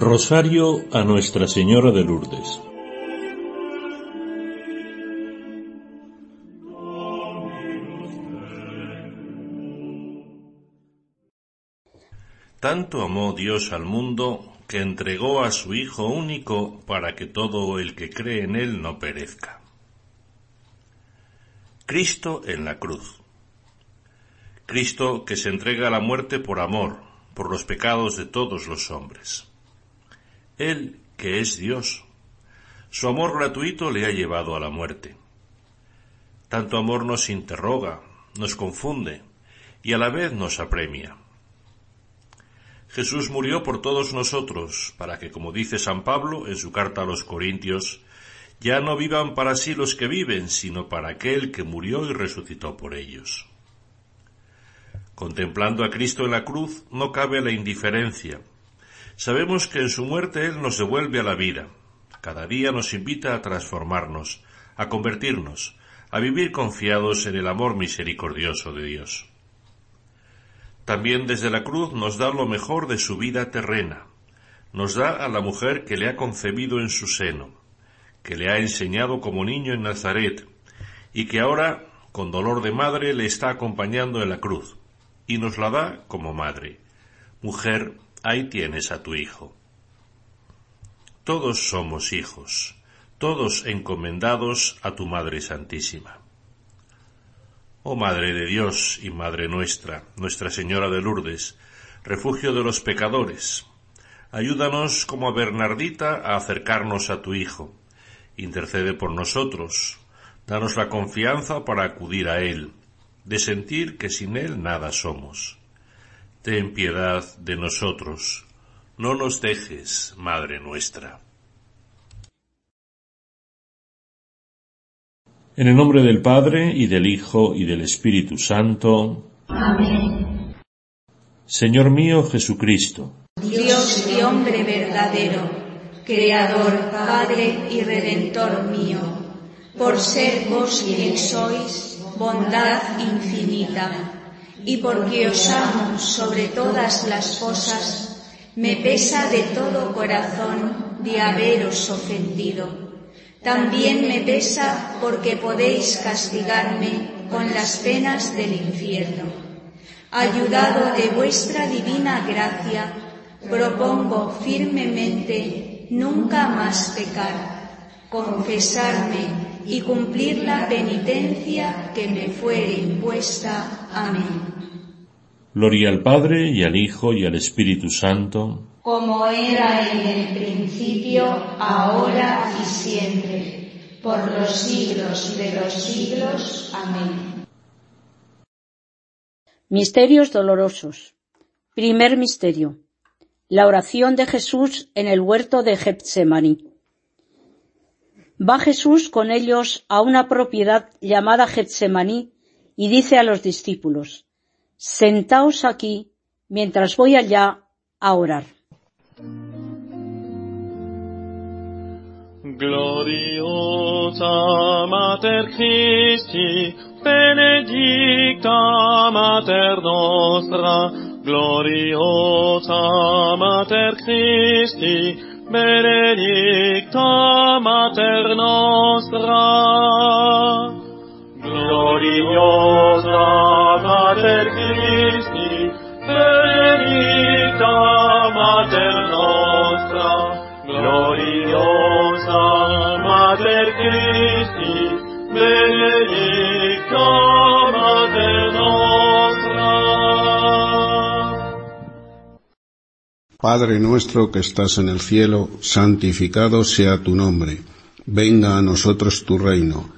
Rosario a Nuestra Señora de Lourdes. Tanto amó Dios al mundo que entregó a su Hijo único para que todo el que cree en Él no perezca. Cristo en la cruz. Cristo que se entrega a la muerte por amor, por los pecados de todos los hombres. Él, que es Dios, su amor gratuito le ha llevado a la muerte. Tanto amor nos interroga, nos confunde y a la vez nos apremia. Jesús murió por todos nosotros, para que, como dice San Pablo en su carta a los Corintios, ya no vivan para sí los que viven, sino para aquel que murió y resucitó por ellos. Contemplando a Cristo en la cruz no cabe la indiferencia. Sabemos que en su muerte Él nos devuelve a la vida. Cada día nos invita a transformarnos, a convertirnos, a vivir confiados en el amor misericordioso de Dios. También desde la cruz nos da lo mejor de su vida terrena. Nos da a la mujer que le ha concebido en su seno, que le ha enseñado como niño en Nazaret, y que ahora, con dolor de madre, le está acompañando en la cruz y nos la da como madre. Mujer, ahí tienes a tu hijo. Todos somos hijos, todos encomendados a tu Madre Santísima. Oh Madre de Dios y Madre nuestra, Nuestra Señora de Lourdes, refugio de los pecadores, ayúdanos como a Bernardita a acercarnos a tu Hijo. Intercede por nosotros, danos la confianza para acudir a Él, de sentir que sin Él nada somos. Ten piedad de nosotros, no nos dejes, Madre nuestra. En el nombre del Padre, y del Hijo, y del Espíritu Santo. Amén. Señor mío Jesucristo. Dios y hombre verdadero, Creador, Padre y Redentor mío, por ser vos quien sois, bondad infinita, y porque os amo sobre todas las cosas, me pesa de todo corazón de haberos ofendido. También me pesa porque podéis castigarme con las penas del infierno. Ayudado de vuestra divina gracia, propongo firmemente nunca más pecar, confesarme y cumplir la penitencia que me fuere impuesta. Amén. Gloria al Padre y al Hijo y al Espíritu Santo. Como era en el principio, ahora y siempre, por los siglos de los siglos. Amén. Misterios dolorosos. Primer misterio. La oración de Jesús en el huerto de Getsemaní. Va Jesús con ellos a una propiedad llamada Getsemaní y dice a los discípulos, Sentaos aquí mientras voy allá a orar. Gloriosa Mater Christi, benedicta Mater nostra, gloriosa Mater Christi, benedicta Mater nostra, gloriosa Mater Christi, benedicta Mater nostra, gloriosa Mater Christi, benedicta Mater nostra. Padre nuestro que estás en el cielo, santificado sea tu nombre. Venga a nosotros tu reino.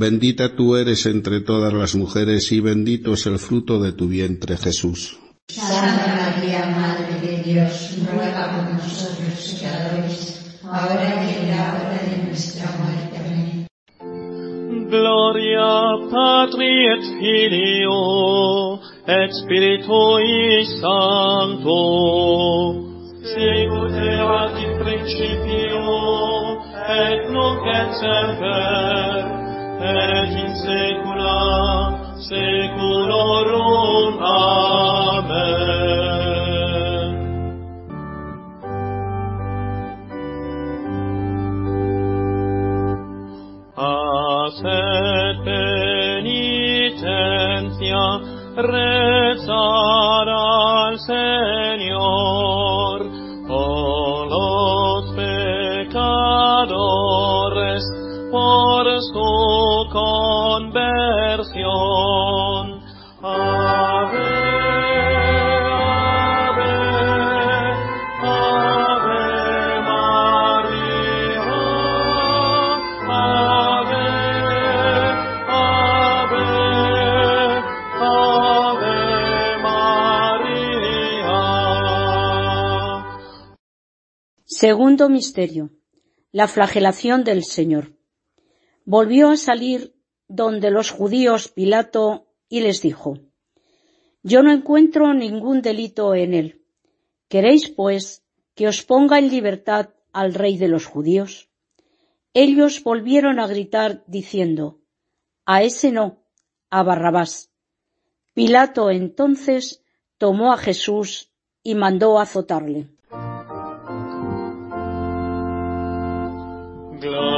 Bendita tú eres entre todas las mujeres y bendito es el fruto de tu vientre Jesús. Santa María, Madre de Dios, ruega por nosotros pecadores, ahora y en la hora de nuestra muerte. Amén. Gloria Patri et Filio et Spiritui Sancto. Sicut erat in principio et nunc et semper et in saecula saeculorum. Amen. Haced penitencia, Segundo misterio. La flagelación del Señor. Volvió a salir donde los judíos Pilato y les dijo, Yo no encuentro ningún delito en él. ¿Queréis, pues, que os ponga en libertad al rey de los judíos? Ellos volvieron a gritar diciendo, A ese no, a Barrabás. Pilato entonces tomó a Jesús y mandó azotarle. Gloriosa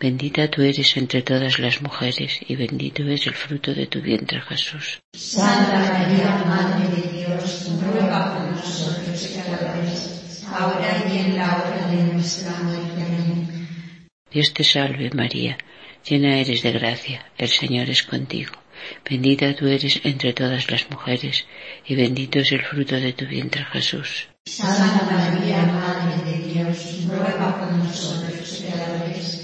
bendita tú eres entre todas las mujeres, y bendito es el fruto de tu vientre Jesús. Santa María, Madre de Dios, ruega por nosotros pecadores, ahora y en la hora de nuestra muerte. Amén. Dios te salve María, llena eres de gracia, el Señor es contigo, bendita tú eres entre todas las mujeres, y bendito es el fruto de tu vientre Jesús. Santa María, Madre de Dios, ruega por nosotros pecadores,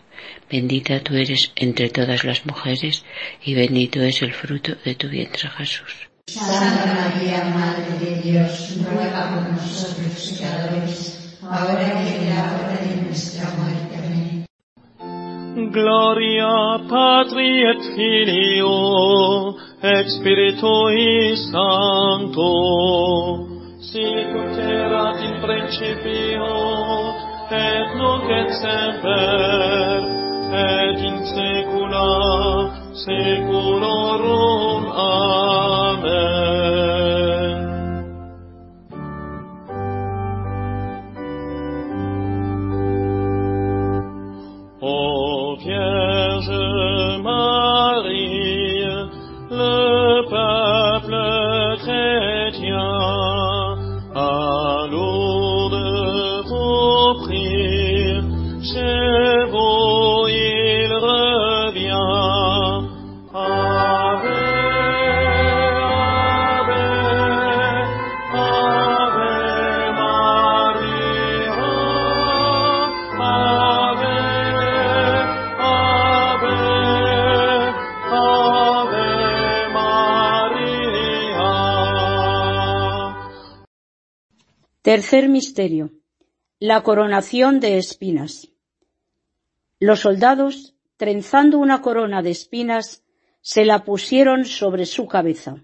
bendita tú eres entre todas las mujeres, y bendito es el fruto de tu vientre Jesús. Santa María, Madre de Dios, ruega por nosotros pecadores, ahora y en la hora de nuestra muerte. Amén. Gloria Patri et Filio et Spiritui Sancto, erat in principio et nunc et semper et in saecula saeculorum. amen Tercer misterio. La coronación de espinas. Los soldados, trenzando una corona de espinas, se la pusieron sobre su cabeza.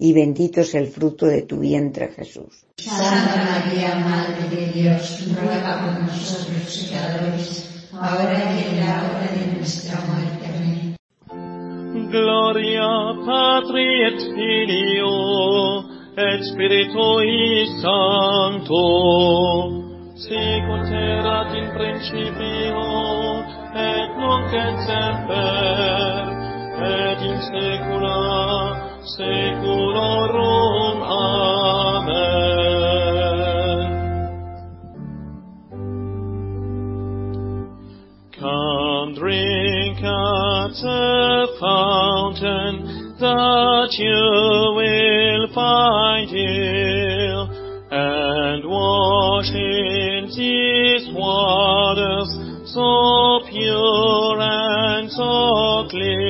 y bendito es el fruto de tu vientre Jesús. Santa María, Madre de Dios, ruega por nosotros pecadores, ahora y en la hora de nuestra muerte. Amén. Gloria Patri et Filio et Spiritui Sancto, sicut erat in principio et nunc et semper et in saecula saeculorum. Amen. Come drink at the fountain that you will find here, and wash in these waters so pure and so clear.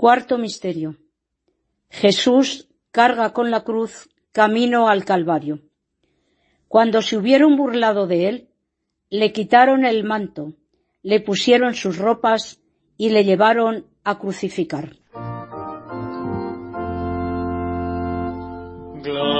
Cuarto misterio. Jesús carga con la cruz camino al Calvario. Cuando se hubieron burlado de él, le quitaron el manto, le pusieron sus ropas y le llevaron a crucificar. Gloriosa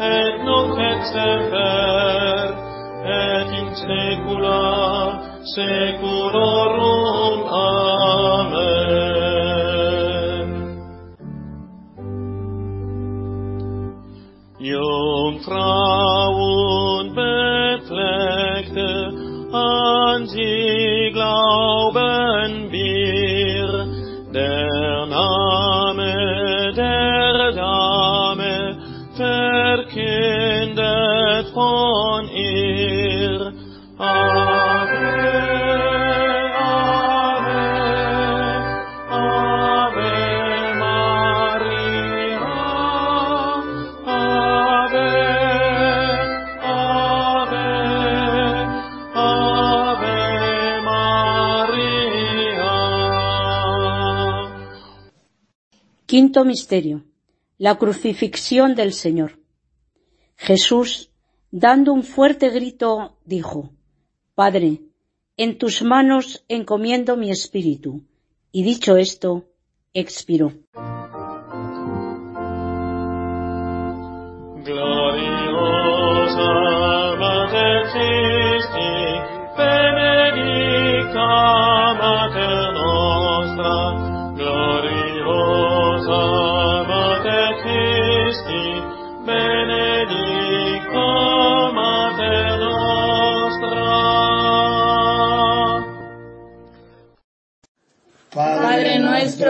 et nunc et semper, et in saecula saeculorum. Amen. Quinto misterio. La crucifixión del Señor. Jesús, dando un fuerte grito, dijo, Padre, en tus manos encomiendo mi espíritu. Y dicho esto, expiró.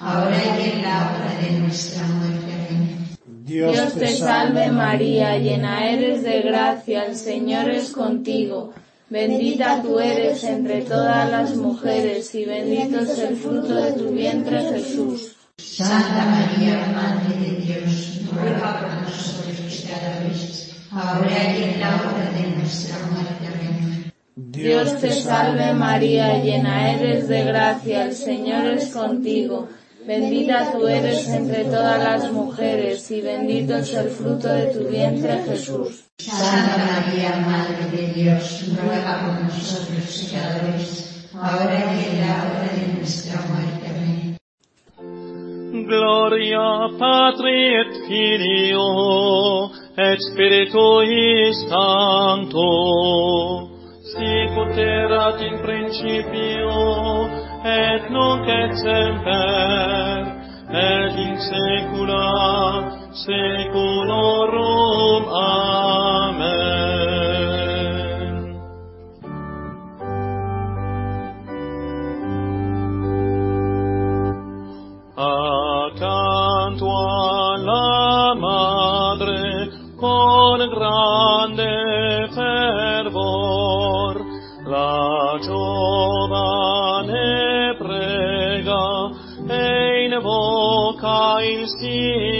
ahora y en la hora de nuestra muerte. Amén. Dios te salve María, llena eres de gracia, el Señor es contigo. Bendita tú eres entre todas las mujeres, y bendito es el fruto de tu vientre Jesús. Santa María, Madre de Dios, ruega por nosotros pecadores, ahora y en la hora de nuestra muerte. Amén. Dios te salve María, llena eres de gracia, el Señor es contigo. Bendita tú eres entre todas las mujeres, y bendito es el fruto de tu vientre Jesús. Santa María, Madre de Dios, ruega por nosotros pecadores, ahora y en la hora de nuestra muerte. Amén. Gloria Patri et Filio et Spiritui Sancto, sicut erat in principio, et nunc et semper, saecula saeculorum. Amen. Einstein.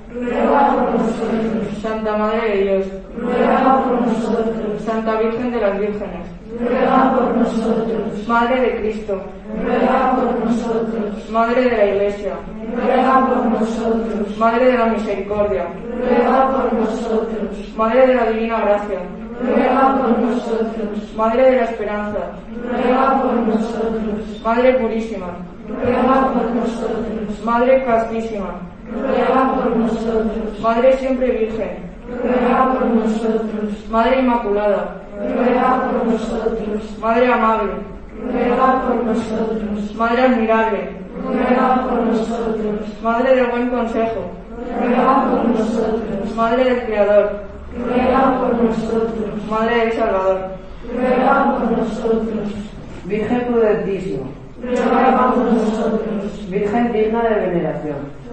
Ruega por nosotros. Santa Madre de Dios. Ruega por nosotros. Santa Virgen de las Vírgenes. Ruega por nosotros. Madre de Cristo. Ruega por nosotros. Madre de la Iglesia. Ruega por nosotros. Madre de la Misericordia. Ruega por nosotros. Madre de la Divina Gracia. Ruega por nosotros. Madre de la Esperanza. Ruega por nosotros. Madre Purísima. Ruega por nosotros. Madre Castísima. Ruega por nosotros. Madre Siempre Virgen. Ruega por nosotros. Madre Inmaculada. Ruega por nosotros. Madre Amable. Ruega por nosotros. Madre Admirable. Ruega por nosotros. Madre del Buen Consejo. Ruega por nosotros. Madre del Creador. Ruega por nosotros. Madre del Salvador. Ruega por nosotros. Virgen prudentísima, Ruega por nosotros. Virgen digna de veneración,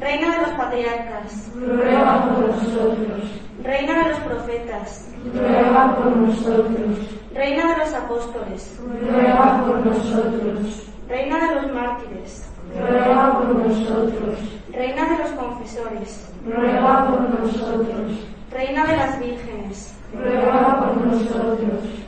Reina de los patriarcas, Ruega por nosotros. Reina de los profetas, Ruega por nosotros. Reina de los apóstoles, Ruega por nosotros. Reina de los mártires, Ruega por nosotros. Reina de los confesores, Ruega por nosotros. Reina de las vírgenes, Ruega por nosotros.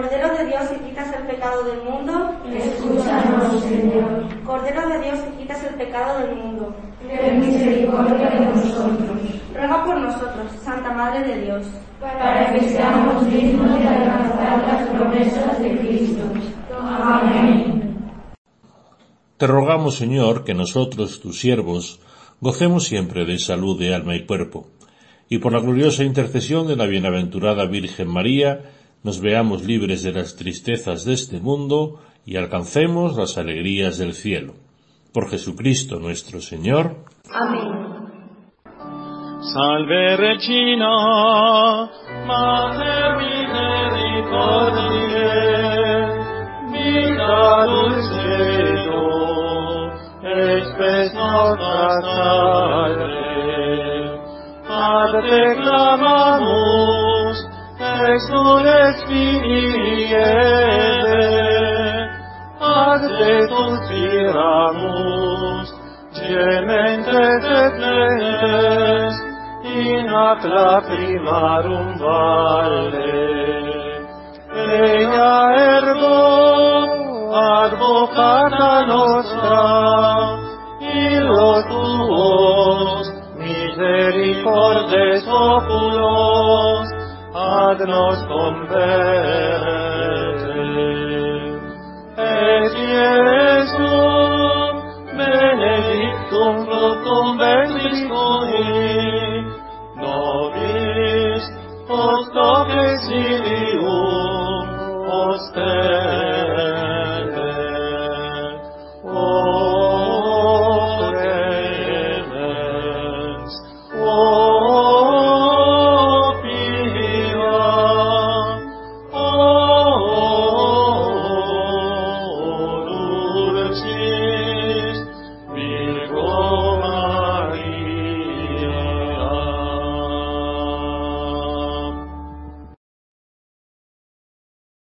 Cordero de Dios que quitas el pecado del mundo, Escúchanos, Señor. Cordero de Dios que quitas el pecado del mundo, ten misericordia de nosotros, Ruega por nosotros, Santa Madre de Dios. para que seamos dignos de alcanzar las promesas de Cristo. Amén. Te rogamos, Señor, que nosotros, tus siervos, gocemos siempre de salud de alma y cuerpo, y por la gloriosa intercesión de la bienaventurada Virgen María, nos veamos libres de las tristezas de este mundo y alcancemos las alegrías del cielo. Por Jesucristo nuestro Señor. Amén. Salve Regina, Mater misericordiae, vita dulcedo, et spes nostra salve. Ad te clamamus, Filii Eve, ad te suspiramus, gementes et plentes, in ac lacrimarum valle. Ea ergo, advocata nostra, illos tuos, misericordes oculos, ad nos converte. Et Iesum, benedictum fructum